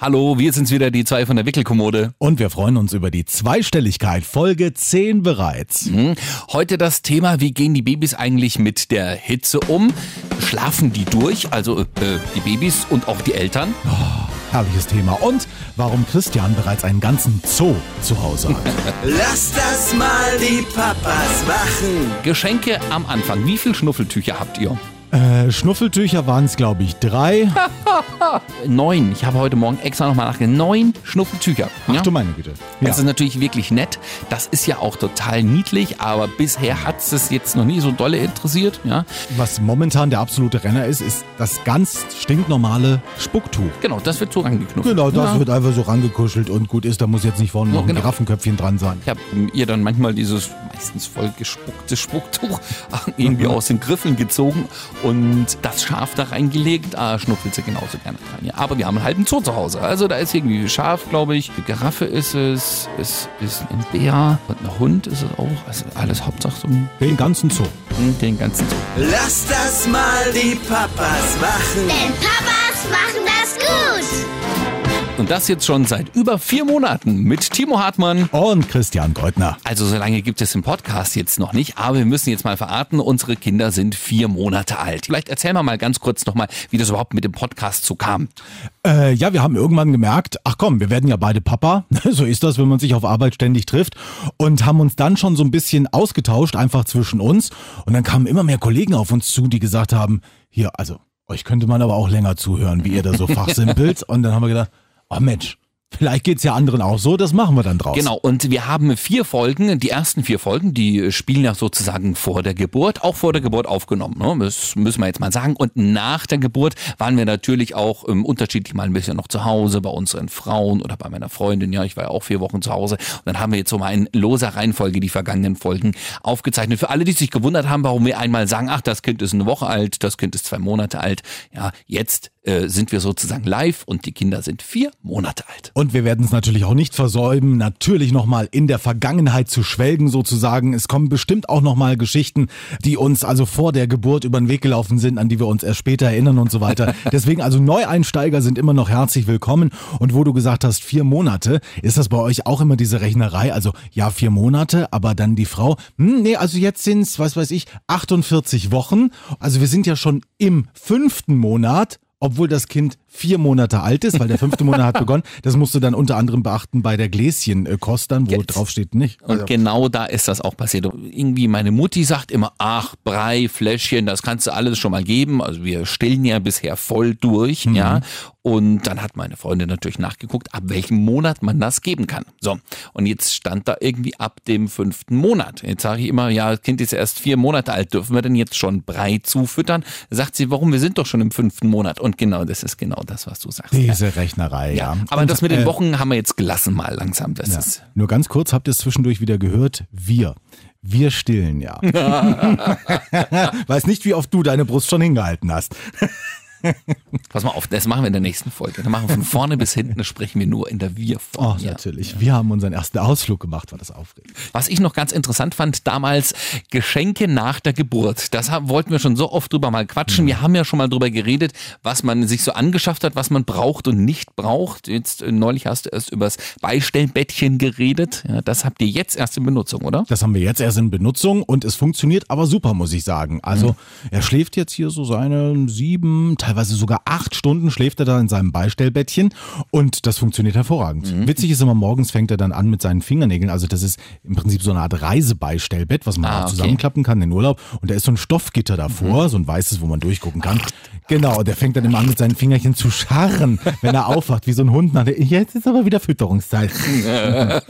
Hallo, wir sind's wieder, die zwei von der Wickelkommode. Und wir freuen uns über die Zweistelligkeit, Folge 10 bereits. Mhm. Heute das Thema, wie gehen die Babys eigentlich mit der Hitze um? Schlafen die durch, also äh, die Babys und auch die Eltern? Oh, herrliches Thema. Und warum Christian bereits einen ganzen Zoo zu Hause hat. Lass das mal die Papas machen. Geschenke am Anfang. Wie viel Schnuffeltücher habt ihr? Äh, Schnuffeltücher waren es, glaube ich, drei. Neun. Ich habe heute Morgen extra nochmal nachgedacht. Neun Schnuffeltücher. Ach Ja? du meine Güte. Ja. Das ist natürlich wirklich nett. Das ist ja auch total niedlich, aber bisher hat es jetzt noch nie so dolle interessiert. Ja? Was momentan der absolute Renner ist, ist das ganz stinknormale Spucktuch. Genau, das wird so angeknuffelt. Genau, das ja. wird einfach so rangekuschelt und gut ist, da muss jetzt nicht vorne noch ein genau. Giraffenköpfchen dran sein. Ich habe ihr dann manchmal dieses meistens voll gespuckte Spucktuch irgendwie aus den Griffeln gezogen und das Schaf da reingelegt. Ah, schnuffelt sie genauso gerne dran. Ja. Aber wir haben einen halben Zoo zu Hause. Also da ist irgendwie Schaf, glaube ich. Eine Giraffe ist es. Es ist ein Bär und ein Hund ist es auch. Also alles Hauptsache so ein, Den ganzen Zoo. den ganzen Zoo. Lass das mal die Papas machen. Denn Papas machen das gut. Und das jetzt schon seit über vier Monaten mit Timo Hartmann. Und Christian Goldner. Also so lange gibt es den Podcast jetzt noch nicht, aber wir müssen jetzt mal verraten, unsere Kinder sind vier Monate alt. Vielleicht erzählen wir mal ganz kurz nochmal, wie das überhaupt mit dem Podcast so kam. Äh, ja, wir haben irgendwann gemerkt, ach komm, wir werden ja beide Papa. So ist das, wenn man sich auf Arbeit ständig trifft. Und haben uns dann schon so ein bisschen ausgetauscht, einfach zwischen uns. Und dann kamen immer mehr Kollegen auf uns zu, die gesagt haben, hier, also, euch könnte man aber auch länger zuhören, wie ihr da so fachsimpelt. Und dann haben wir gedacht, oh Mensch, vielleicht geht's ja anderen auch so, das machen wir dann draus. Genau, und wir haben vier Folgen, die ersten vier Folgen, die spielen ja sozusagen vor der Geburt, auch vor der Geburt aufgenommen, ne? das müssen wir jetzt mal sagen. Und nach der Geburt waren wir natürlich auch ähm, unterschiedlich mal ein bisschen noch zu Hause, bei unseren Frauen oder bei meiner Freundin, ja, ich war ja auch vier Wochen zu Hause. Und dann haben wir jetzt so mal in loser Reihenfolge die vergangenen Folgen aufgezeichnet. Für alle, die sich gewundert haben, warum wir einmal sagen, ach, das Kind ist eine Woche alt, das Kind ist zwei Monate alt, ja, jetzt äh, sind wir sozusagen live und die Kinder sind vier Monate alt. Und wir werden es natürlich auch nicht versäumen, natürlich nochmal in der Vergangenheit zu schwelgen sozusagen. Es kommen bestimmt auch nochmal Geschichten, die uns also vor der Geburt über den Weg gelaufen sind, an die wir uns erst später erinnern und so weiter. Deswegen also Neueinsteiger sind immer noch herzlich willkommen. Und wo du gesagt hast, vier Monate, ist das bei euch auch immer diese Rechnerei? Also ja, vier Monate, aber dann die Frau, hm, nee, also jetzt sind's, was weiß ich, 48 Wochen. Also wir sind ja schon im fünften Monat obwohl das Kind vier Monate alt ist, weil der fünfte Monat hat begonnen. Das musst du dann unter anderem beachten bei der Gläschenkost dann, wo Jetzt. drauf steht nicht. Und genau da ist das auch passiert. Irgendwie meine Mutti sagt immer, ach, Brei, Fläschchen, das kannst du alles schon mal geben. Also wir stillen ja bisher voll durch, ja. Und dann hat meine Freundin natürlich nachgeguckt, ab welchem Monat man das geben kann. So. Und jetzt stand da irgendwie ab dem fünften Monat. Jetzt sage ich immer, ja, das Kind ist erst vier Monate alt, dürfen wir denn jetzt schon Brei zufüttern? Sagt sie, warum? Wir sind doch schon im fünften Monat. Und genau, das ist genau das, was du sagst. Diese Rechnerei, ja. Ja, aber Und, das mit den äh, Wochen haben wir jetzt gelassen mal langsam. Das Ja. ist Nur ganz kurz, habt ihr es zwischendurch wieder gehört? Wir. Wir stillen ja. Weiß nicht, wie oft du deine Brust schon hingehalten hast. Pass mal auf, das machen wir in der nächsten Folge. Dann machen wir von vorne bis hinten, das sprechen wir nur in der Wir-Form. Oh, Ja. natürlich. Wir haben unseren ersten Ausflug gemacht, war das aufregend. Was ich noch ganz interessant fand, damals Geschenke nach der Geburt. Das wollten wir schon so oft drüber mal quatschen. Wir haben ja schon mal drüber geredet, was man sich so angeschafft hat, was man braucht und nicht braucht. Jetzt äh, neulich hast du erst übers Beistellbettchen geredet. Ja, das habt ihr jetzt erst in Benutzung, oder? Das haben wir jetzt erst in Benutzung und es funktioniert aber super, muss ich sagen. Also er schläft jetzt hier so seine sieben, teilweise sogar acht Stunden schläft er da in seinem Beistellbettchen und das funktioniert hervorragend. Witzig ist immer, morgens fängt er dann an mit seinen Fingernägeln. Also das ist im Prinzip so eine Art Reisebeistellbett, was man Ah, okay. zusammenklappen kann in den Urlaub. Und da ist so ein Stoffgitter davor, so ein weißes, wo man durchgucken kann. Genau, und der fängt dann immer an mit seinen Fingerchen zu scharren, wenn er aufwacht, wie so ein Hund. nach der- Jetzt ist aber wieder Fütterungszeit.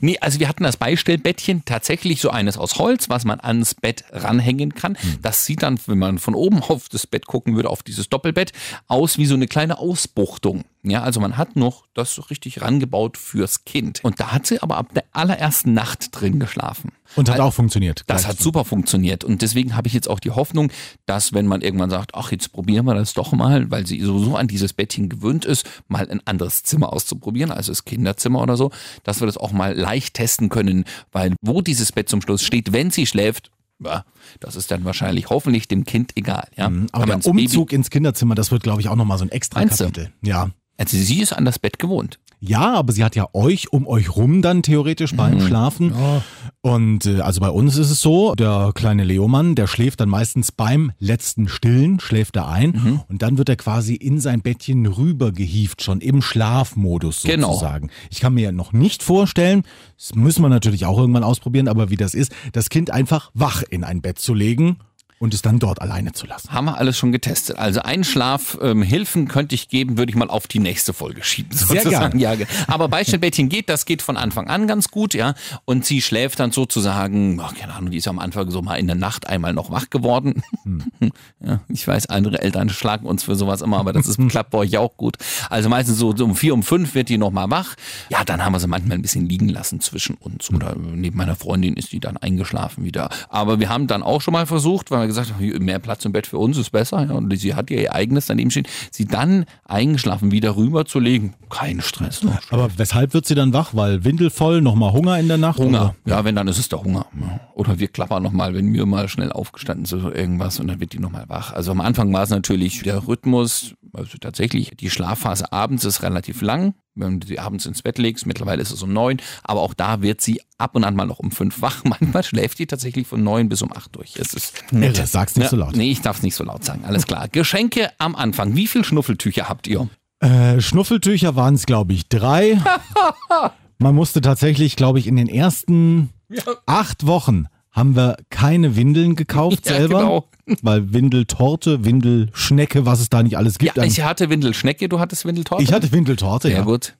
Nee, also wir hatten das Beistellbettchen, tatsächlich so eines aus Holz, was man ans Bett ranhängen kann. Das sieht dann, wenn man von oben auf das Bett gucken würde, auf dieses Doppelbett, aus wie so eine kleine Ausbuchtung. Ja, also man hat noch das so richtig rangebaut fürs Kind. Und da hat sie aber ab der allerersten Nacht drin geschlafen. Und hat auch funktioniert. Das hat super funktioniert. Und deswegen habe ich jetzt auch die Hoffnung, dass wenn man irgendwann sagt, ach, jetzt probieren wir das doch mal, weil sie sowieso an dieses Bettchen gewöhnt ist, mal ein anderes Zimmer auszuprobieren, also das Kinderzimmer oder so, dass wir das auch mal leicht testen können, weil wo dieses Bett zum Schluss steht, wenn sie schläft, ja, das ist dann wahrscheinlich hoffentlich dem Kind egal. Ja? Aber Kann der das Baby- Umzug ins Kinderzimmer, das wird, glaube ich, auch nochmal so ein extra Meinst du? Kapitel. Ja. Also sie ist an das Bett gewohnt. Ja, aber sie hat ja euch um euch rum dann theoretisch beim Schlafen. Und äh, also bei uns ist es so, der kleine Leomann, der schläft dann meistens beim letzten Stillen, schläft er ein und dann wird er quasi in sein Bettchen rübergehieft, schon im Schlafmodus Genau. sozusagen. Ich kann mir noch nicht vorstellen, das müssen wir natürlich auch irgendwann ausprobieren, aber wie das ist, das Kind einfach wach in ein Bett zu legen und es dann dort alleine zu lassen. Haben wir alles schon getestet. Also Einschlafhilfen ähm, könnte ich geben, würde ich mal auf die nächste Folge schieben. Sehr sozusagen. Ja, aber Beistellbettchen geht, das geht von Anfang an ganz gut, ja. Und sie schläft dann sozusagen, ach, keine Ahnung, die ist am Anfang so mal in der Nacht einmal noch wach geworden. Ja, ich weiß, andere Eltern schlagen uns für sowas immer, aber das ist, klappt bei euch auch gut. Also meistens so, so um vier, um fünf wird die nochmal wach. Ja, dann haben wir sie manchmal ein bisschen liegen lassen zwischen uns. Oder neben meiner Freundin ist die dann eingeschlafen wieder. Aber wir haben dann auch schon mal versucht, weil wir gesagt haben, mehr Platz im Bett für uns ist besser. Ja, und sie hat ihr eigenes daneben stehen. Sie dann eingeschlafen wieder rüberzulegen. Kein Stress. ne? Aber weshalb wird sie dann wach? Weil Windel voll, nochmal Hunger in der Nacht? Hunger. Oder? Ja, wenn, dann ist es der Hunger. Oder wir klappern nochmal, wenn wir mal schnell aufgestanden sind oder irgendwas und dann wird die nochmal wach. Also am Anfang war es natürlich der Rhythmus, also tatsächlich, die Schlafphase abends ist relativ lang. Wenn du sie abends ins Bett legst, mittlerweile ist es um neun, aber auch da wird sie ab und an mal noch um fünf wach. Manchmal schläft die tatsächlich von neun bis um acht durch. Es ist Irre, sag's nicht ja, so laut. Nee, ich darf es nicht so laut sagen. Alles klar. Geschenke am Anfang. Wie viel Schnuffeltücher habt ihr? Äh, Schnuffeltücher waren es, glaube ich, drei. Man musste tatsächlich, glaube ich, in den ersten acht Wochen haben wir keine Windeln gekauft Ja, selber. genau. Weil Windeltorte, Windelschnecke, was es da nicht alles gibt. Ja, ich hatte Windelschnecke, du hattest Windeltorte? ich hatte Windeltorte, Sehr ja. gut.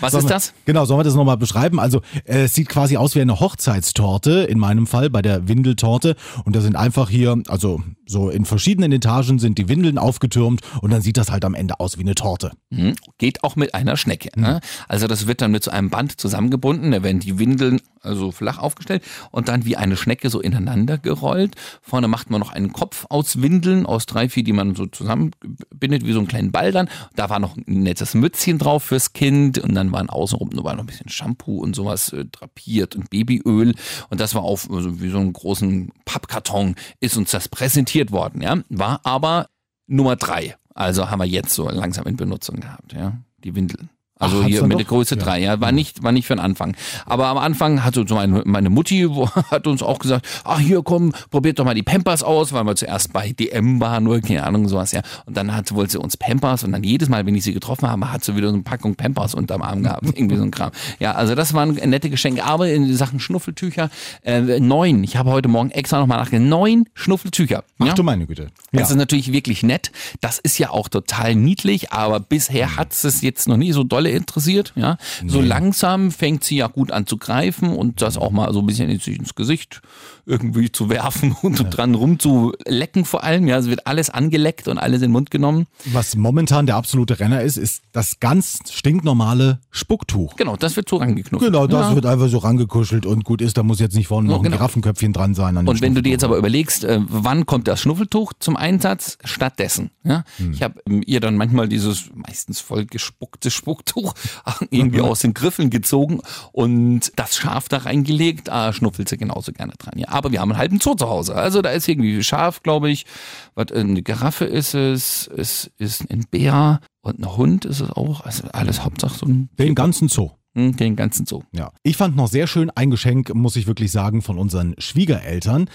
Was ist das? Genau, sollen wir das nochmal beschreiben? Also äh, es sieht quasi aus wie eine Hochzeitstorte, in meinem Fall bei der Windeltorte. Und da sind einfach hier, also so in verschiedenen Etagen sind die Windeln aufgetürmt und dann sieht das halt am Ende aus wie eine Torte. Mhm. Geht auch mit einer Schnecke. Ne? Also das wird dann mit so einem Band zusammengebunden. Da werden die Windeln also flach aufgestellt und dann wie eine Schnecke so ineinander gerollt. Vorne macht man noch einen Kopf aus Windeln, aus drei, vier, die man so zusammenbindet, wie so einen kleinen Ball dann. Da war noch ein nettes Mützchen drauf fürs Kind und dann waren außenrum war noch ein bisschen Shampoo und sowas äh, drapiert und Babyöl. Und das war auf also wie so einen großen Pappkarton ist uns das präsentiert worden. Ja? War aber Nummer drei. Also haben wir jetzt so langsam in Benutzung gehabt, ja, die Windeln. Also Ach, hier mit doch? der Größe Ja. drei, ja, war nicht, war nicht für den Anfang. Aber am Anfang hat so meine, meine Mutti hat uns auch gesagt, ach hier komm, probiert doch mal die Pampers aus, weil wir zuerst bei DM waren oder keine Ahnung sowas, ja. Und dann hat, wollte sie uns Pampers und dann jedes Mal, wenn ich sie getroffen habe, hat sie wieder so eine Packung Pampers unterm Arm gehabt, irgendwie so ein Kram. Ja, also das waren nette Geschenke, aber in Sachen Schnuffeltücher, äh, neun. Ich habe heute Morgen extra nochmal nachgedacht, neun Schnuffeltücher. Ach ja? du meine Güte. Ja. Das ist natürlich wirklich nett. Das ist ja auch total niedlich, aber bisher hat es jetzt noch nie so dolle interessiert. Ja, so langsam fängt sie ja gut an zu greifen und das auch mal so ein bisschen ins, Gesicht irgendwie zu werfen und so dran rumzulecken vor allem. Ja, es wird alles angeleckt und alles in den Mund genommen. Was momentan der absolute Renner ist, ist das ganz stinknormale Spucktuch. Genau, das wird so rangeknuffelt. Genau, das ja. wird einfach so rangekuschelt und gut ist, da muss jetzt nicht vorne noch ein genau. Giraffenköpfchen dran sein. Und wenn du dir jetzt aber überlegst, äh, wann kommt das Schnuffeltuch zum Einsatz? Stattdessen. Ja? Hm. Ich habe ähm, ihr dann manchmal dieses meistens voll gespuckte Spucktuch irgendwie aus den Griffeln gezogen und das Schaf da reingelegt. Ah, schnuffelt sie genauso gerne dran. Ja. Aber wir haben einen halben Zoo zu Hause. Also da ist irgendwie Schaf, glaube ich. Was, eine Giraffe ist es, es ist ein Bär und ein Hund ist es auch. Also alles Hauptsache so ein, Den ganzen Zoo. hm, den ganzen Zoo. Ja. Ich fand noch sehr schön ein Geschenk, muss ich wirklich sagen, von unseren Schwiegereltern.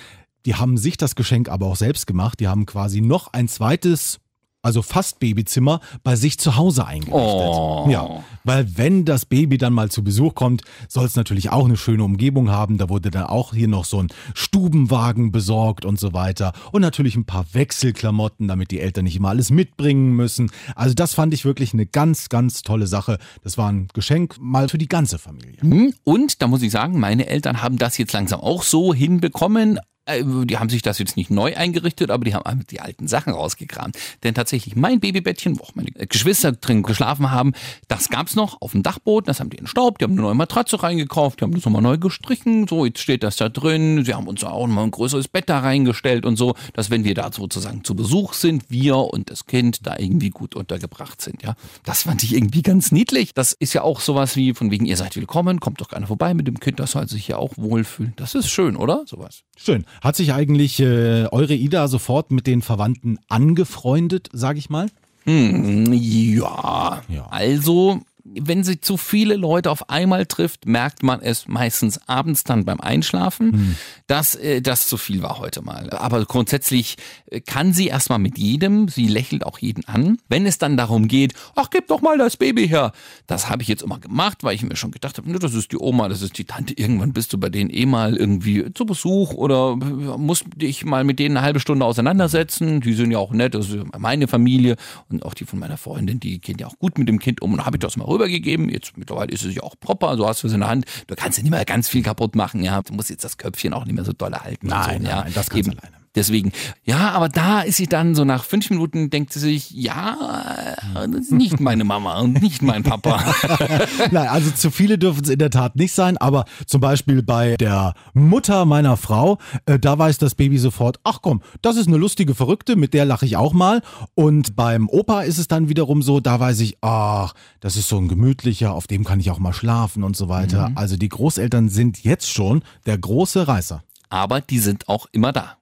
Die haben sich das Geschenk aber auch selbst gemacht. Die haben quasi noch ein zweites, also fast Babyzimmer bei sich zu Hause eingerichtet. Oh. Ja, weil wenn das Baby dann mal zu Besuch kommt, soll es natürlich auch eine schöne Umgebung haben. Da wurde dann auch hier noch so ein Stubenwagen besorgt und so weiter. Und natürlich ein paar Wechselklamotten, damit die Eltern nicht immer alles mitbringen müssen. Also das fand ich wirklich eine ganz, ganz tolle Sache. Das war ein Geschenk mal für die ganze Familie. Hm? Und da muss ich sagen, meine Eltern haben das jetzt langsam auch so hinbekommen. Äh, Die haben sich das jetzt nicht neu eingerichtet, aber die haben die alten Sachen rausgekramt. Denn tatsächlich mein Babybettchen, wo auch meine Geschwister drin geschlafen haben, das gab's noch auf dem Dachboden, das haben die entstaubt, die haben eine neue Matratze reingekauft, die haben das nochmal neu gestrichen, so, jetzt steht das da drin, sie haben uns auch nochmal ein größeres Bett da reingestellt und so, dass wenn wir da sozusagen zu Besuch sind, wir und das Kind da irgendwie gut untergebracht sind, ja. Das fand ich irgendwie ganz niedlich. Das ist ja auch sowas wie, von wegen, ihr seid willkommen, kommt doch gerne vorbei mit dem Kind, das soll sich ja auch wohlfühlen. Das ist schön, oder? Sowas. Schön. Hat sich eigentlich äh, eure Ida sofort mit den Verwandten angefreundet, sag ich mal? Hm, ja. Ja. Also, wenn sie zu viele Leute auf einmal trifft, merkt man es meistens abends dann beim Einschlafen, Hm. dass äh, das zu viel war heute mal. Aber grundsätzlich äh, kann sie erstmal mit jedem, sie lächelt auch jeden an. Wenn es dann darum geht, ach, gib doch mal das Baby her. Das habe ich jetzt immer gemacht, weil ich mir schon gedacht habe, ne, das ist die Oma, das ist die Tante. Irgendwann bist du bei denen eh mal irgendwie zu Besuch oder musst dich mal mit denen eine halbe Stunde auseinandersetzen. Die sind ja auch nett, das ist meine Familie und auch die von meiner Freundin, die gehen ja auch gut mit dem Kind um. Und habe ich das mal rübergegeben. Jetzt mittlerweile ist es ja auch proper, so hast du es in der Hand. Du kannst ja nicht mehr ganz viel kaputt machen, ja. Du musst jetzt das Köpfchen auch nicht mehr so doll halten. Nein, so, nein, ja. nein, das kannst du Eben. alleine. Deswegen, ja, aber da ist sie dann so nach fünf Minuten, denkt sie sich, ja, das ist nicht meine Mama und nicht mein Papa. Nein, also zu viele dürfen es in der Tat nicht sein, aber zum Beispiel bei der Mutter meiner Frau, äh, da weiß das Baby sofort, ach komm, das ist eine lustige Verrückte, mit der lache ich auch mal. Und beim Opa ist es dann wiederum so, da weiß ich, ach, das ist so ein gemütlicher, auf dem kann ich auch mal schlafen und so weiter. Also die Großeltern sind jetzt schon der große Reißer. Aber die sind auch immer da.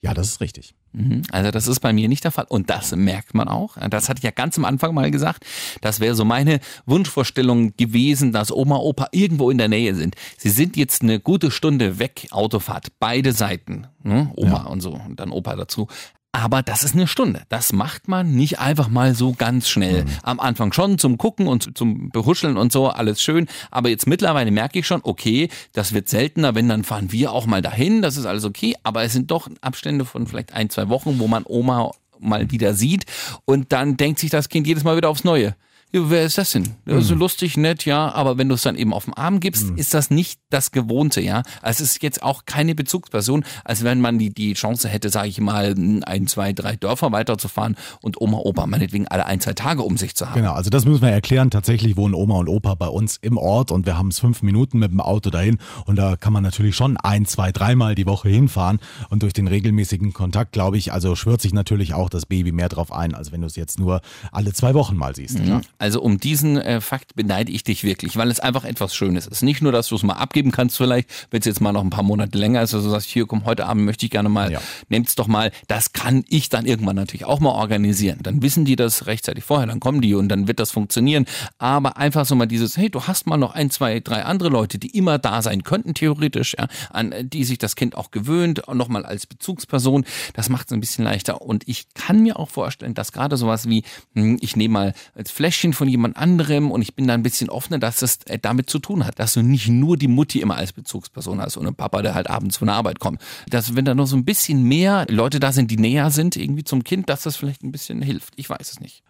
Ja, das ist richtig. Mhm. Also das ist bei mir nicht der Fall und das merkt man auch. Das hatte ich ja ganz am Anfang mal gesagt. Das wäre so meine Wunschvorstellung gewesen, dass Oma, Opa irgendwo in der Nähe sind. Sie sind jetzt eine gute Stunde weg, Autofahrt, beide Seiten, ne? Oma und so und dann Opa dazu. Aber das ist eine Stunde. Das macht man nicht einfach mal so ganz schnell. Am Anfang schon zum Gucken und zum Behuscheln und so, alles schön. Aber jetzt mittlerweile merke ich schon, okay, das wird seltener. Wenn, dann fahren wir auch mal dahin. Das ist alles okay. Aber es sind doch Abstände von vielleicht ein, zwei Wochen, wo man Oma mal wieder sieht. Und dann denkt sich das Kind jedes Mal wieder aufs Neue. Ja, wer ist das denn? Ist so lustig, nett, ja, aber wenn du es dann eben auf den Arm gibst, ist das nicht das Gewohnte, ja. Also es ist jetzt auch keine Bezugsperson, als wenn man die, die Chance hätte, sage ich mal, ein, zwei, drei Dörfer weiterzufahren und Oma, Opa meinetwegen alle ein, zwei Tage um sich zu haben. Genau, also das müssen wir erklären. Tatsächlich wohnen Oma und Opa bei uns im Ort und wir haben es fünf Minuten mit dem Auto dahin und da kann man natürlich schon ein, zwei, dreimal die Woche hinfahren und durch den regelmäßigen Kontakt, glaube ich, also schwört sich natürlich auch das Baby mehr drauf ein, als wenn du es jetzt nur alle zwei Wochen mal siehst. Ja? Also um diesen äh, Fakt beneide ich dich wirklich, weil es einfach etwas Schönes ist. Nicht nur, dass du es mal abgeben kannst vielleicht, wenn es jetzt mal noch ein paar Monate länger ist, also du sagst, hier komm, heute Abend möchte ich gerne mal, Ja. nehmt's doch mal. Das kann ich dann irgendwann natürlich auch mal organisieren. Dann wissen die das rechtzeitig vorher, dann kommen die und dann wird das funktionieren. Aber einfach so mal dieses, hey, du hast mal noch ein, zwei, drei andere Leute, die immer da sein könnten, theoretisch, ja, an äh, die sich das Kind auch gewöhnt, nochmal als Bezugsperson, das macht es ein bisschen leichter. Und ich kann mir auch vorstellen, dass gerade sowas wie, hm, ich nehme mal als Fläschchen von jemand anderem und ich bin da ein bisschen offener, dass das äh, damit zu tun hat, dass du nicht nur die Mutti immer als Bezugsperson hast und ein Papa, der halt abends von der Arbeit kommt. Dass wenn da noch so ein bisschen mehr Leute da sind, die näher sind irgendwie zum Kind, dass das vielleicht ein bisschen hilft. Ich weiß es nicht.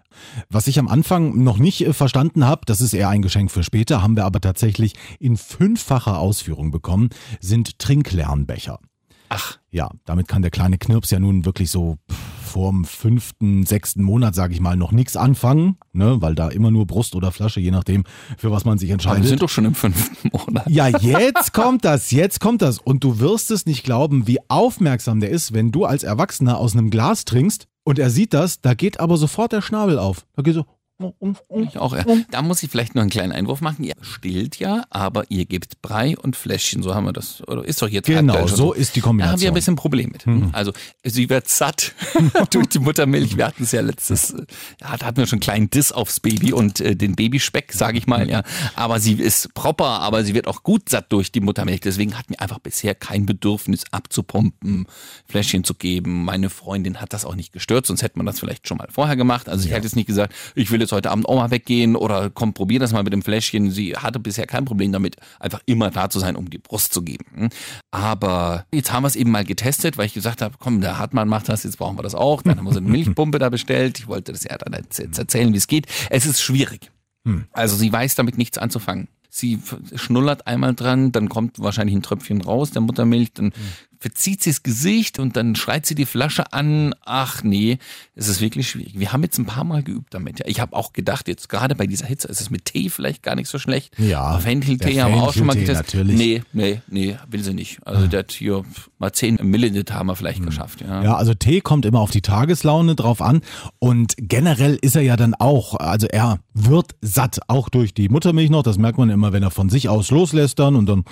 Was ich am Anfang noch nicht äh, verstanden habe, das ist eher ein Geschenk für später, haben wir aber tatsächlich in fünffacher Ausführung bekommen, sind Trinklernbecher. Ach, Ja, damit kann der kleine Knirps ja nun wirklich so vorm fünften, sechsten Monat, sage ich mal, noch nichts anfangen, ne, weil da immer nur Brust oder Flasche, je nachdem, für was man sich aber entscheidet. wir sind doch schon im fünften Monat. Ja, jetzt kommt das, jetzt kommt das. Und du wirst es nicht glauben, wie aufmerksam der ist, wenn du als Erwachsener aus einem Glas trinkst und er sieht das, da geht aber sofort der Schnabel auf. Da geht so. Ich auch, ja. Da muss ich vielleicht noch einen kleinen Einwurf machen. Ihr stillt ja, aber ihr gebt Brei und Fläschchen. So haben wir das. Oder ist doch jetzt Genau, so ist die Da haben wir Kombination. ein bisschen Problem mit. Also sie wird satt durch die Muttermilch. Wir hatten es ja letztes, äh, ja, da hatten wir schon einen kleinen Diss aufs Baby und äh, den Babyspeck, sage ich mal, ja. Aber sie ist proper, aber sie wird auch gut satt durch die Muttermilch. Deswegen hatten wir einfach bisher kein Bedürfnis abzupumpen, Fläschchen zu geben. Meine Freundin hat das auch nicht gestört, sonst hätte man das vielleicht schon mal vorher gemacht. Also ich hätte jetzt nicht gesagt, ich will jetzt heute Abend auch mal weggehen oder komm, probier das mal mit dem Fläschchen. Sie hatte bisher kein Problem damit, einfach immer da zu sein, um die Brust zu geben. Aber jetzt haben wir es eben mal getestet, weil ich gesagt habe, komm, der Hartmann macht das, jetzt brauchen wir das auch. Dann haben wir so eine Milchpumpe da bestellt. Ich wollte das ja dann jetzt jetzt erzählen, wie es geht. Es ist schwierig. Also sie weiß damit nichts anzufangen. Sie schnullert einmal dran, dann kommt wahrscheinlich ein Tröpfchen raus der Muttermilch, dann verzieht sie das Gesicht und dann schreit sie die Flasche an. Ach nee, es ist wirklich schwierig. Wir haben jetzt ein paar Mal geübt damit. Ja. Ich habe auch gedacht, jetzt gerade bei dieser Hitze ist es mit Tee vielleicht gar nicht so schlecht. Ja, Fencheltee der haben wir auch schon mal Fencheltee getestet. natürlich. Nee, nee, nee, will sie nicht. Also der hat hier mal 10 Milliliter haben wir vielleicht geschafft. Ja. Ja, also Tee kommt immer auf die Tageslaune drauf an und generell ist er ja dann auch, also er wird satt, auch durch die Muttermilch noch, das merkt man immer, wenn er von sich aus loslässt dann und dann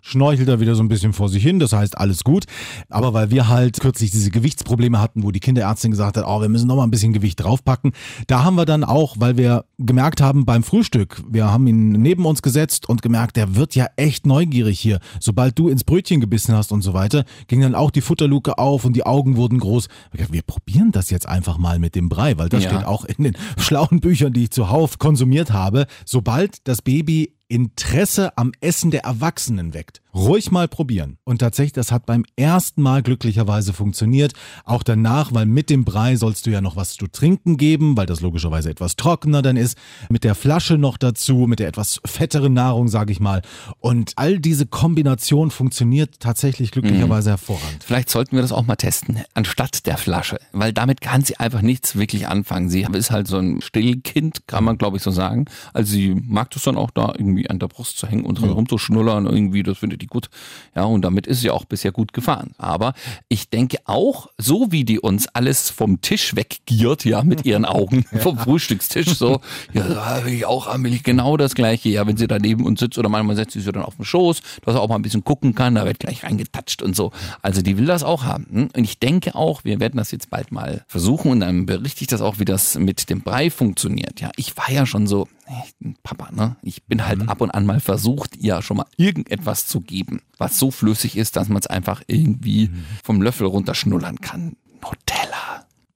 schnorchelt er wieder so ein bisschen vor sich hin, das heißt alles gut. Aber weil wir halt kürzlich diese Gewichtsprobleme hatten, wo die Kinderärztin gesagt hat, oh, wir müssen noch mal ein bisschen Gewicht draufpacken, da haben wir dann auch, weil wir gemerkt haben beim Frühstück, wir haben ihn neben uns gesetzt und gemerkt, der wird ja echt neugierig hier. Sobald du ins Brötchen gebissen hast und so weiter, ging dann auch die Futterluke auf und die Augen wurden groß. Wir probieren das jetzt einfach mal mit dem Brei, weil das Ja. steht auch in den schlauen Büchern, die ich zuhauf konsumiert habe. Sobald das Baby Interesse am Essen der Erwachsenen weckt. Ruhig mal probieren. Und tatsächlich, das hat beim ersten Mal glücklicherweise funktioniert. Auch danach, weil mit dem Brei sollst du ja noch was zu trinken geben, weil das logischerweise etwas trockener dann ist. Mit der Flasche noch dazu, mit der etwas fetteren Nahrung, sage ich mal. Und all diese Kombination funktioniert tatsächlich glücklicherweise hervorragend. Vielleicht sollten wir das auch mal testen, anstatt der Flasche. Weil damit kann sie einfach nichts wirklich anfangen. Sie ist halt so ein Stillkind, kann man glaube ich so sagen. Also sie mag das dann auch da irgendwie an der Brust zu hängen und dran rumzuschnullern. Irgendwie, das findet die gut. Ja, und damit ist sie auch bisher gut gefahren. Aber ich denke auch, so wie die uns alles vom Tisch weggiert, ja, mit ihren Augen, vom Frühstückstisch, so, ja, da will ich auch Amelie genau das Gleiche. Ja, wenn sie da neben uns sitzt oder manchmal setzt sie sich dann auf den Schoß, dass er auch mal ein bisschen gucken kann, da wird gleich reingetatscht und so. Also die will das auch haben. hm? Und ich denke auch, wir werden das jetzt bald mal versuchen und dann berichte ich das auch, wie das mit dem Brei funktioniert. Ja, ich war ja schon so, Papa, ne? Ich bin halt ab und an mal versucht, ihr schon mal irgendetwas zu geben, was so flüssig ist, dass man es einfach irgendwie vom Löffel runterschnullern kann. Nutella.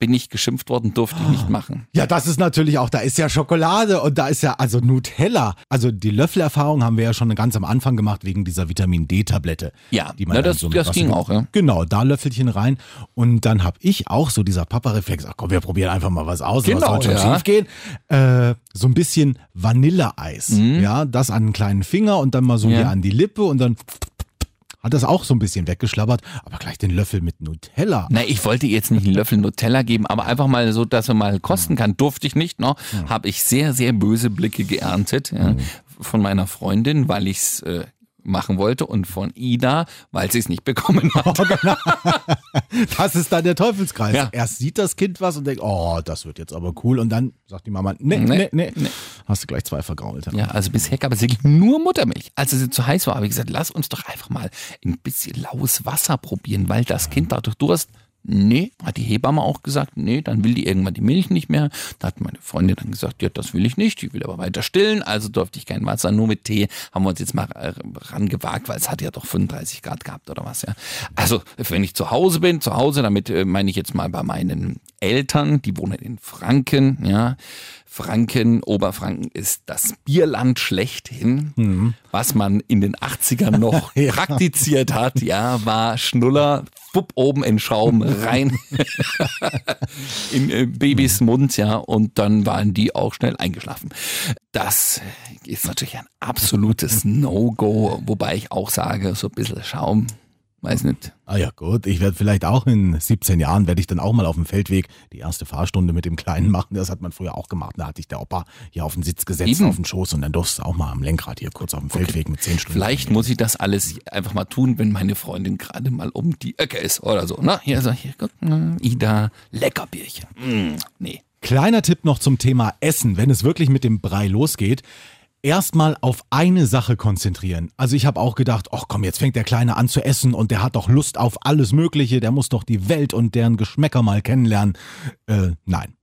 Bin ich geschimpft worden, durfte ich nicht machen. Ja, das ist natürlich auch, da ist ja Schokolade und da ist ja also Nutella. Also die Löffelerfahrung haben wir ja schon ganz am Anfang gemacht wegen dieser Vitamin D-Tablette. Ja, die man na, das- mit das ging auch, ja. Genau, da Löffelchen rein und dann habe ich auch so dieser Papa-Reflex, ach komm, wir probieren einfach mal was aus, was Genau, soll schon ja. schief gehen. Äh, so ein bisschen Vanilleeis, ja, das an einen kleinen Finger und dann mal so Mhm. Ja. hier an die Lippe und dann hat das auch so ein bisschen weggeschlabbert, aber gleich den Löffel mit Nutella. Na, ich wollte jetzt nicht einen Löffel Nutella geben, aber einfach mal so, dass er mal kosten kann. Durfte ich nicht, ne? Habe ich sehr, sehr böse Blicke geerntet ja, von meiner Freundin, weil ich's äh, machen wollte und von Ida, weil sie es nicht bekommen hat. Das ist dann der Teufelskreis. Ja. Erst sieht das Kind was und denkt, oh, das wird jetzt aber cool. Und dann sagt die Mama, nee, Nee, nee, nee. Hast du gleich zwei vergrault. Ja, also bisher gab es wirklich nur Muttermilch. Als es zu heiß war, habe ich gesagt, lass uns doch einfach mal ein bisschen laues Wasser probieren, weil das Kind dadurch Durst. Nee, hat die Hebamme auch gesagt, nee, dann will die irgendwann die Milch nicht mehr. Da hat meine Freundin dann gesagt, ja, das will ich nicht, ich will aber weiter stillen, also durfte ich kein Wasser, nur mit Tee haben wir uns jetzt mal äh, rangewagt, weil es hat ja doch 35 Grad gehabt oder was, ja. Also, wenn ich zu Hause bin, zu Hause, damit äh, meine ich jetzt mal bei meinen Eltern, die wohnen in Franken, ja. Franken, Oberfranken ist das Bierland schlechthin. Was man in den 80ern noch Ja. praktiziert hat, ja, war Schnuller, wupp oben in Schaum rein in äh, Babys Mund, ja, und dann waren die auch schnell eingeschlafen. Das ist natürlich ein absolutes No-Go, wobei ich auch sage, so ein bisschen Schaum, weiß nicht. Ah ja, gut. Ich werde vielleicht auch in 17 Jahren, werde ich dann auch mal auf dem Feldweg die erste Fahrstunde mit dem Kleinen machen. Das hat man früher auch gemacht. Da hatte ich der Opa hier auf den Sitz gesetzt, Eben. auf den Schoß und dann durfst du auch mal am Lenkrad hier kurz auf dem Feldweg mit 10 Stunden. Vielleicht muss ich das alles einfach mal tun, wenn meine Freundin gerade mal um die Ecke ist oder so. Na, hier, so, hier, guck, mm, Ida, lecker Bierchen. Mm, nee. Kleiner Tipp noch zum Thema Essen, wenn es wirklich mit dem Brei losgeht. Erstmal auf eine Sache konzentrieren. Also ich habe auch gedacht, ach komm, jetzt fängt der Kleine an zu essen und der hat doch Lust auf alles Mögliche, der muss doch die Welt und deren Geschmäcker mal kennenlernen. Äh, nein.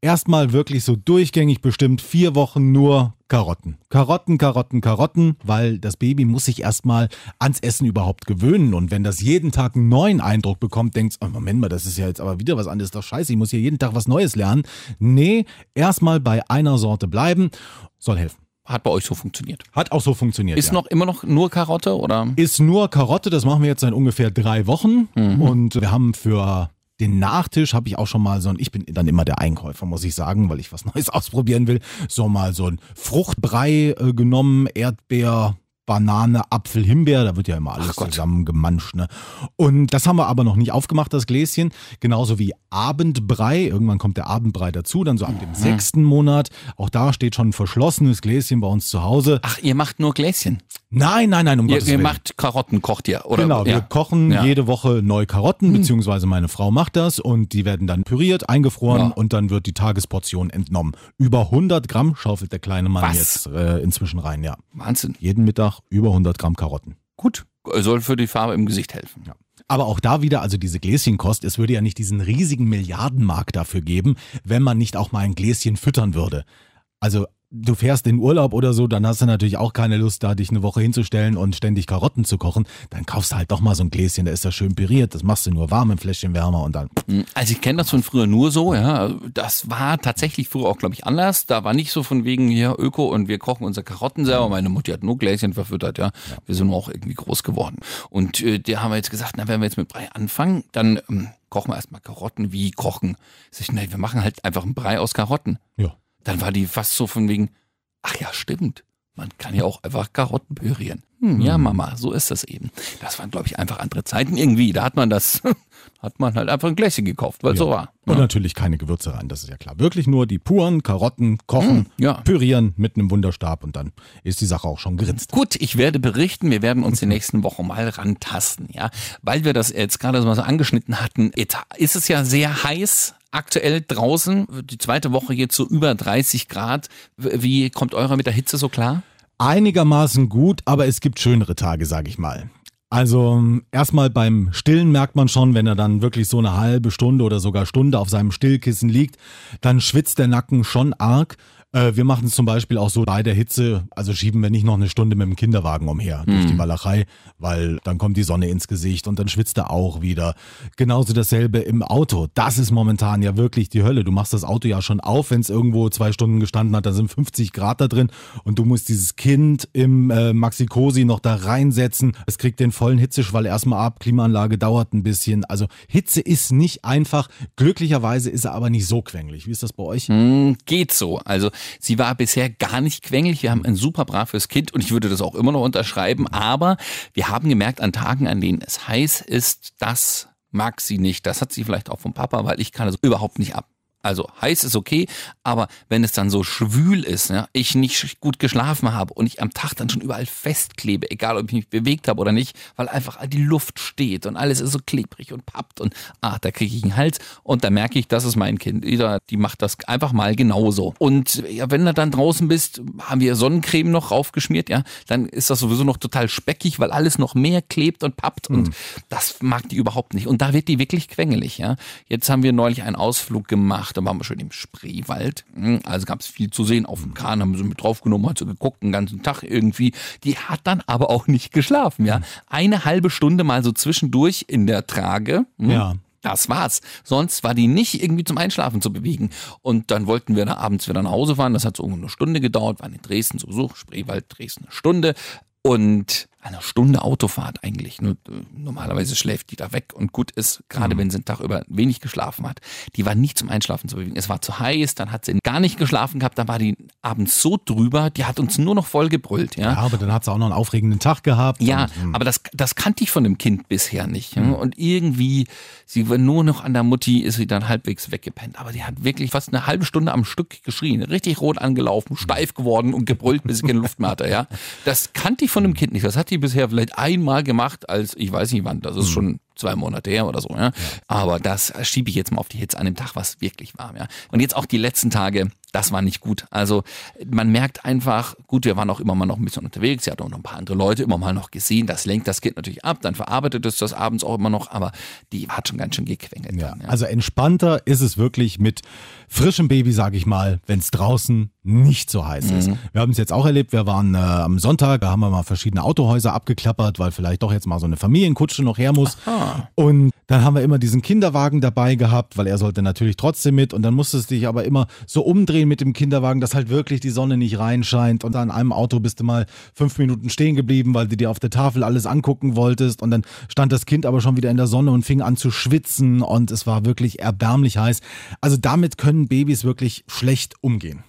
Erstmal wirklich so durchgängig bestimmt vier Wochen nur Karotten. Karotten, Karotten, Karotten, weil das Baby muss sich erstmal ans Essen überhaupt gewöhnen. Und wenn das jeden Tag einen neuen Eindruck bekommt, denkt oh Moment mal, das ist ja jetzt aber wieder was anderes, doch scheiße, ich muss hier jeden Tag was Neues lernen. Nee, erstmal bei einer Sorte bleiben, soll helfen. Hat bei euch so funktioniert. Hat auch so funktioniert. Ist ja. noch immer noch nur Karotte oder? Ist nur Karotte, das machen wir jetzt seit ungefähr drei Wochen. Und wir haben für den Nachtisch habe ich auch schon mal so ein, ich bin dann immer der Einkäufer, muss ich sagen, weil ich was Neues ausprobieren will, so mal so ein Fruchtbrei äh, genommen, Erdbeer, Banane, Apfel, Himbeer, da wird ja immer alles Ach Gott. zusammen gemanscht. Ne? Und das haben wir aber noch nicht aufgemacht, das Gläschen. Genauso wie Abendbrei. Irgendwann kommt der Abendbrei dazu, dann so ab Mhm. dem sechsten Monat. Auch da steht schon ein verschlossenes Gläschen bei uns zu Hause. Ach, ihr macht nur Gläschen. Nein, nein, nein, um Ihr, Gottes ihr Willen. macht Karotten, kocht ihr, oder? Genau, wir ja. kochen Ja. Hm. jede Woche neu Karotten, beziehungsweise meine Frau macht das und die werden dann püriert, eingefroren Ja. und dann wird die Tagesportion entnommen. Über 100 Gramm schaufelt der kleine Mann Was? jetzt äh, inzwischen rein, ja. Wahnsinn. Jeden Mittag über 100 Gramm Karotten. Gut. Soll für die Farbe im Gesicht helfen. Ja. Aber auch da wieder, also diese Gläschenkost, es würde ja nicht diesen riesigen Milliardenmarkt dafür geben, wenn man nicht auch mal ein Gläschen füttern würde. Also du fährst in Urlaub oder so, dann hast du natürlich auch keine Lust, da dich eine Woche hinzustellen und ständig Karotten zu kochen. Dann kaufst du halt doch mal so ein Gläschen, da ist das schön püriert. Das machst du nur warm im Fläschchen wärmer und dann. Also ich kenne das von früher nur so, ja. Das war tatsächlich früher auch, glaube ich, anders. Da war nicht so von wegen hier Öko und wir kochen unsere Karotten selber. Meine Mutti hat nur Gläschen verfüttert, ja. Wir sind auch irgendwie groß geworden. Und äh, der haben wir jetzt gesagt, na, wenn wir jetzt mit Brei anfangen, dann ähm, kochen wir erstmal Karotten. Wie kochen? Sag ich, nein, wir machen halt einfach einen Brei aus Karotten. Ja. Dann war die fast so von wegen, ach ja, stimmt. Man kann ja auch einfach Karotten pürieren. Hm, ja, Mama, so ist das eben. Das waren, glaube ich, einfach andere Zeiten irgendwie. Da hat man das, hat man halt einfach ein Gläschen gekauft, weil so war. Und natürlich keine Gewürze rein, das ist ja klar. Wirklich nur die puren Karotten kochen, Mm, ja. pürieren mit einem Wunderstab und dann ist die Sache auch schon geritzt. Gut, ich werde berichten. Wir werden uns die nächsten Wochen mal rantasten, ja. Weil wir das jetzt gerade so mal so angeschnitten hatten, ist es ja sehr heiß aktuell draußen. Die zweite Woche jetzt so über 30 Grad. Wie kommt eurer mit der Hitze so klar? Einigermaßen gut, aber es gibt schönere Tage, sag ich mal. Also erstmal beim Stillen merkt man schon, wenn er dann wirklich so eine halbe Stunde oder sogar Stunde auf seinem Stillkissen liegt, dann schwitzt der Nacken schon arg. Äh, Wir machen es zum Beispiel auch so bei der Hitze, also schieben wir nicht noch eine Stunde mit dem Kinderwagen umher durch die Walachei, weil dann kommt die Sonne ins Gesicht und dann schwitzt er auch wieder. Genauso dasselbe im Auto. Das ist momentan ja wirklich die Hölle. Du machst das Auto ja schon auf, wenn es irgendwo zwei Stunden gestanden hat, da sind 50 Grad da drin und du musst dieses Kind im äh, Maxi-Cosi noch da reinsetzen. Es kriegt den vollen Hitzeschwall erstmal ab, Klimaanlage dauert ein bisschen. Also Hitze ist nicht einfach. Glücklicherweise ist er aber nicht so quengelig. Wie ist das bei euch? Hm, geht so. Also sie war bisher gar nicht quengelig. Wir haben ein super braves Kind und ich würde das auch immer noch unterschreiben. Aber wir haben gemerkt, an Tagen, an denen es heiß ist, das mag sie nicht. Das hat sie vielleicht auch vom Papa, weil ich kann das überhaupt nicht ab. Also heiß ist okay, aber wenn es dann so schwül ist, ja, ich nicht gut geschlafen habe und ich am Tag dann schon überall festklebe, egal ob ich mich bewegt habe oder nicht, weil einfach die Luft steht und alles ist so klebrig und pappt und ah, da kriege ich einen Hals und da merke ich, das ist mein Kind. Die, die macht das einfach mal genauso. Und ja, wenn du dann draußen bist, haben wir Sonnencreme noch raufgeschmiert, ja, dann ist das sowieso noch total speckig, weil alles noch mehr klebt und pappt und das mag die überhaupt nicht. Und da wird die wirklich quengelig, ja. Jetzt haben wir neulich einen Ausflug gemacht, da waren wir schon im Spreewald. Hm, Also gab es viel zu sehen. Auf dem Kahn haben sie mit draufgenommen, hat so geguckt, den ganzen Tag irgendwie. Die hat dann aber auch nicht geschlafen, ja. Eine halbe Stunde mal so zwischendurch in der Trage. Hm, Ja. Das war's. Sonst war die nicht irgendwie zum Einschlafen zu bewegen. Und dann wollten wir da abends wieder nach Hause fahren. Das hat so ungefähr eine Stunde gedauert. Waren in Dresden zu Besuch. Spreewald, Dresden eine Stunde. Und eine Stunde Autofahrt eigentlich. Nur, äh, normalerweise schläft die da weg und gut ist, gerade wenn sie den Tag über wenig geschlafen hat. Die war nicht zum Einschlafen zu bewegen. Es war zu heiß, dann hat sie gar nicht geschlafen gehabt, dann war die abends so drüber, die hat uns nur noch voll gebrüllt. Ja, Ja, aber dann hat sie auch noch einen aufregenden Tag gehabt. ja, und, hm. aber das, das kannte ich von dem Kind bisher nicht. Ja? Und irgendwie, sie war nur noch an der Mutti, ist sie dann halbwegs weggepennt. Aber die hat wirklich fast eine halbe Stunde am Stück geschrien, richtig rot angelaufen, steif geworden und gebrüllt, bis sie keine Luft mehr hatte. Ja? Das kannte ich von dem Kind nicht. Das hat die bisher vielleicht einmal gemacht, als ich weiß nicht wann, das ist schon zwei Monate her oder so. Ja? Aber das schiebe ich jetzt mal auf die Hitze an dem Tag, was wirklich warm. Ja? Und jetzt auch die letzten Tage, das war nicht gut. Also man merkt einfach, gut, wir waren auch immer mal noch ein bisschen unterwegs, sie hat auch noch ein paar andere Leute immer mal noch gesehen, das lenkt das Kind natürlich ab, dann verarbeitet es das abends auch immer noch, aber die hat schon ganz schön gequengelt. Ja, dann, ja. also entspannter ist es wirklich mit frischem Baby, sage ich mal, wenn es draußen nicht so heiß ist. Wir haben es jetzt auch erlebt, wir waren äh, am Sonntag, da haben wir mal verschiedene Autohäuser abgeklappert, weil vielleicht doch jetzt mal so eine Familienkutsche noch her muss. Und dann haben wir immer diesen Kinderwagen dabei gehabt, weil er sollte natürlich trotzdem mit und dann musstest du dich aber immer so umdrehen mit dem Kinderwagen, dass halt wirklich die Sonne nicht reinscheint und an einem Auto bist du mal fünf Minuten stehen geblieben, weil du dir auf der Tafel alles angucken wolltest und dann stand das Kind aber schon wieder in der Sonne und fing an zu schwitzen und es war wirklich erbärmlich heiß. Also damit können Babys wirklich schlecht umgehen.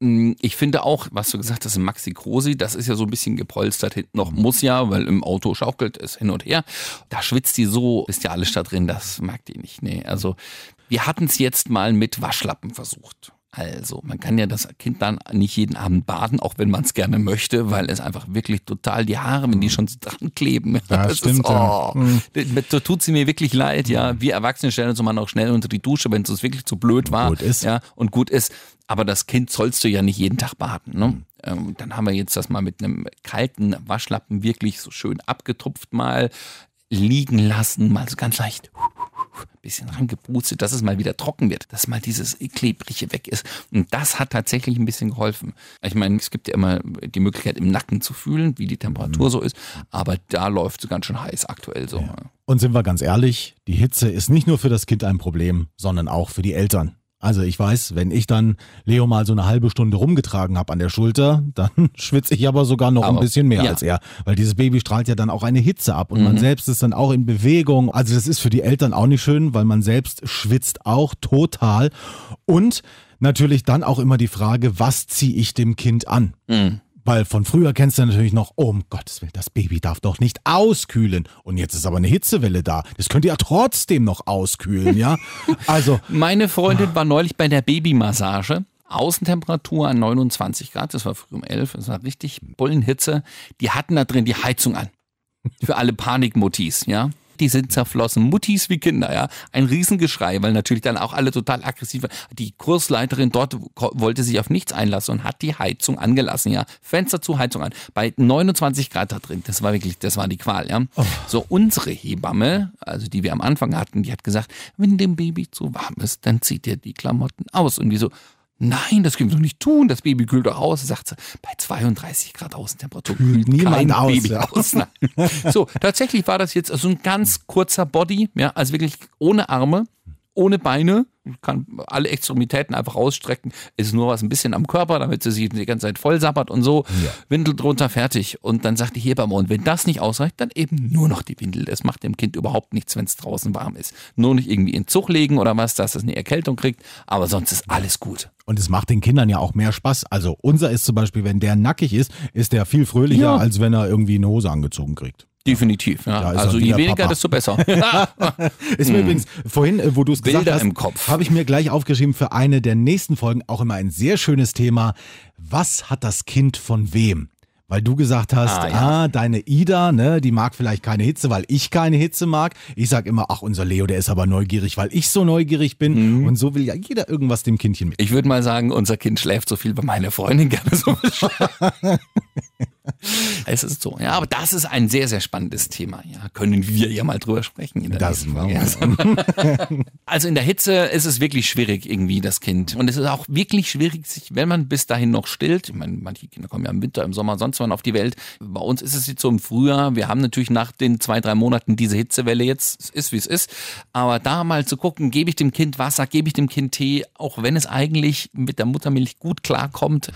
Mm, Ich finde auch, was du gesagt hast, Maxi Krosi, das ist ja so ein bisschen gepolstert hinten noch, muss ja, weil im Auto schaukelt es hin und her. Da schwitzt die so, ist ja alles da drin, das mag die nicht. Nee, also wir hatten es jetzt mal mit Waschlappen versucht. Also, man kann ja das Kind dann nicht jeden Abend baden, auch wenn man es gerne möchte, weil es einfach wirklich total die Haare, wenn die schon so dran kleben. Ja, das stimmt, Ist, oh, da tut sie mir wirklich leid, ja. Wir Erwachsene stellen uns mal noch schnell unter die Dusche, wenn es wirklich zu blöd war. Gut ist. Ja, und gut ist. Aber das Kind sollst du ja nicht jeden Tag baden. Ne? Ähm, dann haben wir jetzt das mal mit einem kalten Waschlappen wirklich so schön abgetupft mal. liegen lassen, mal so ganz leicht bisschen rangepustet, dass es mal wieder trocken wird, dass mal dieses Klebrige weg ist. Und das hat tatsächlich ein bisschen geholfen. Ich meine, es gibt ja immer die Möglichkeit, im Nacken zu fühlen, wie die Temperatur mhm. so ist, aber da läuft es ganz schön heiß aktuell so. Ja. Und sind wir ganz ehrlich, die Hitze ist nicht nur für das Kind ein Problem, sondern auch für die Eltern. Also ich weiß, wenn ich dann Leo mal so eine halbe Stunde rumgetragen habe an der Schulter, dann schwitze ich aber sogar noch aber, ein bisschen mehr ja. als er, weil dieses Baby strahlt ja dann auch eine Hitze ab und mhm. man selbst ist dann auch in Bewegung. Also das ist für die Eltern auch nicht schön, weil man selbst schwitzt auch total und natürlich dann auch immer die Frage, was ziehe ich dem Kind an? Mhm. Weil von früher kennst du natürlich noch, oh um Gottes Willen, das Baby darf doch nicht auskühlen. Und jetzt ist aber eine Hitzewelle da. Das könnte ja trotzdem noch auskühlen, ja? Also. Meine Freundin war neulich bei der Babymassage. Außentemperatur an 29 Grad, das war früh um 11, das war richtig Bullenhitze. Die hatten da drin die Heizung an. Für alle Panikmutis, ja die sind zerflossen. Muttis wie Kinder, ja. Ein Riesengeschrei, weil natürlich dann auch alle total aggressiv waren. Die Kursleiterin dort wollte sich auf nichts einlassen und hat die Heizung angelassen, ja. Fenster zu, Heizung an. Bei 29 Grad da drin. Das war wirklich, das war die Qual, ja. Oh. So, unsere Hebamme, also die wir am Anfang hatten, die hat gesagt, wenn dem Baby zu warm ist, dann zieht ihr die Klamotten aus. Und wie so, Nein, das können wir doch nicht tun. Das Baby kühlt doch aus. Sagt sie, bei 32 Grad Außentemperatur kühlt, niemand kein aus, Baby ja. aus. so, tatsächlich war das jetzt so ein ganz kurzer Body, ja, also wirklich ohne Arme, ohne Beine, kann alle Extremitäten einfach ausstrecken. Ist nur was ein bisschen am Körper, damit sie sich die ganze Zeit voll sappert und so. Ja. Windel drunter, fertig. Und dann sagt die Hebamme, und wenn das nicht ausreicht, dann eben nur noch die Windel. Das macht dem Kind überhaupt nichts, wenn es draußen warm ist. Nur nicht irgendwie in Zug legen oder was, dass es eine Erkältung kriegt. Aber sonst ist alles gut. Und es macht den Kindern ja auch mehr Spaß. Also unser ist zum Beispiel, wenn der nackig ist, ist der viel fröhlicher, ja. als wenn er irgendwie eine Hose angezogen kriegt. Definitiv, ja. Also je weniger, Papa. desto besser. ist mir hm. übrigens vorhin, äh, wo du es gesagt hast, habe ich mir gleich aufgeschrieben für eine der nächsten Folgen auch immer ein sehr schönes Thema. Was hat das Kind von wem? Weil du gesagt hast, ah, ja. ah, deine Ida, ne, die mag vielleicht keine Hitze, weil ich keine Hitze mag. Ich sag immer, ach, unser Leo, der ist aber neugierig, weil ich so neugierig bin. Mhm. Und so will ja jeder irgendwas dem Kindchen mit. Ich würde mal sagen, unser Kind schläft so viel, weil meine Freundin gerne so es ist so, ja, aber das ist ein sehr, sehr spannendes Thema. Ja, können wir ja mal drüber sprechen. In das Folge. also in der Hitze ist es wirklich schwierig irgendwie, das Kind. Und es ist auch wirklich schwierig, sich, wenn man bis dahin noch stillt. Ich meine, manche Kinder kommen ja im Winter, im Sommer, sonst wann auf die Welt. Bei uns ist es jetzt so im Frühjahr. Wir haben natürlich nach den zwei, drei Monaten diese Hitzewelle jetzt. Es ist, wie es ist. Aber da mal zu gucken, gebe ich dem Kind Wasser, gebe ich dem Kind Tee, auch wenn es eigentlich mit der Muttermilch gut klarkommt.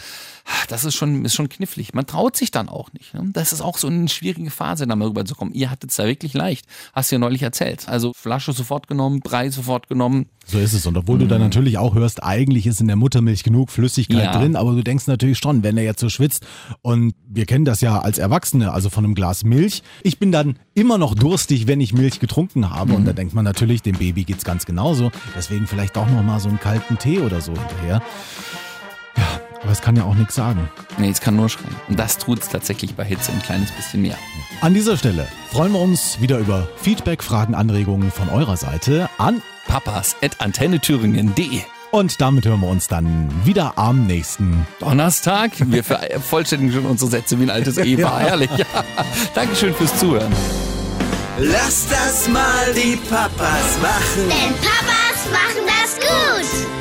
Das ist schon, ist schon knifflig. Man traut sich dann auch nicht. Ne? Das ist auch so eine schwierige Phase, da mal rüberzukommen. Ihr hattet es da wirklich leicht. Hast du ja neulich erzählt. Also Flasche sofort genommen, Brei sofort genommen. So ist es. Und obwohl mhm. du dann natürlich auch hörst, eigentlich ist in der Muttermilch genug Flüssigkeit ja. drin, aber du denkst natürlich schon, wenn er jetzt so schwitzt. Und wir kennen das ja als Erwachsene, also von einem Glas Milch. Ich bin dann immer noch durstig, wenn ich Milch getrunken habe. Mhm. Und da denkt man natürlich, dem Baby geht es ganz genauso. Deswegen vielleicht auch noch mal so einen kalten Tee oder so hinterher. Aber es kann ja auch nichts sagen. Nee, es kann nur schreien. Und das tut es tatsächlich bei Hitze ein kleines bisschen mehr. An dieser Stelle freuen wir uns wieder über Feedback, Fragen, Anregungen von eurer Seite an papas.antennethüringen.de. Und damit hören wir uns dann wieder am nächsten Donnerstag. Wir vervollständigen schon unsere Sätze wie ein altes Ehepaar. ja. Herrlich. Ja. Dankeschön fürs Zuhören. Lass das mal die Papas machen. Denn Papas machen das gut.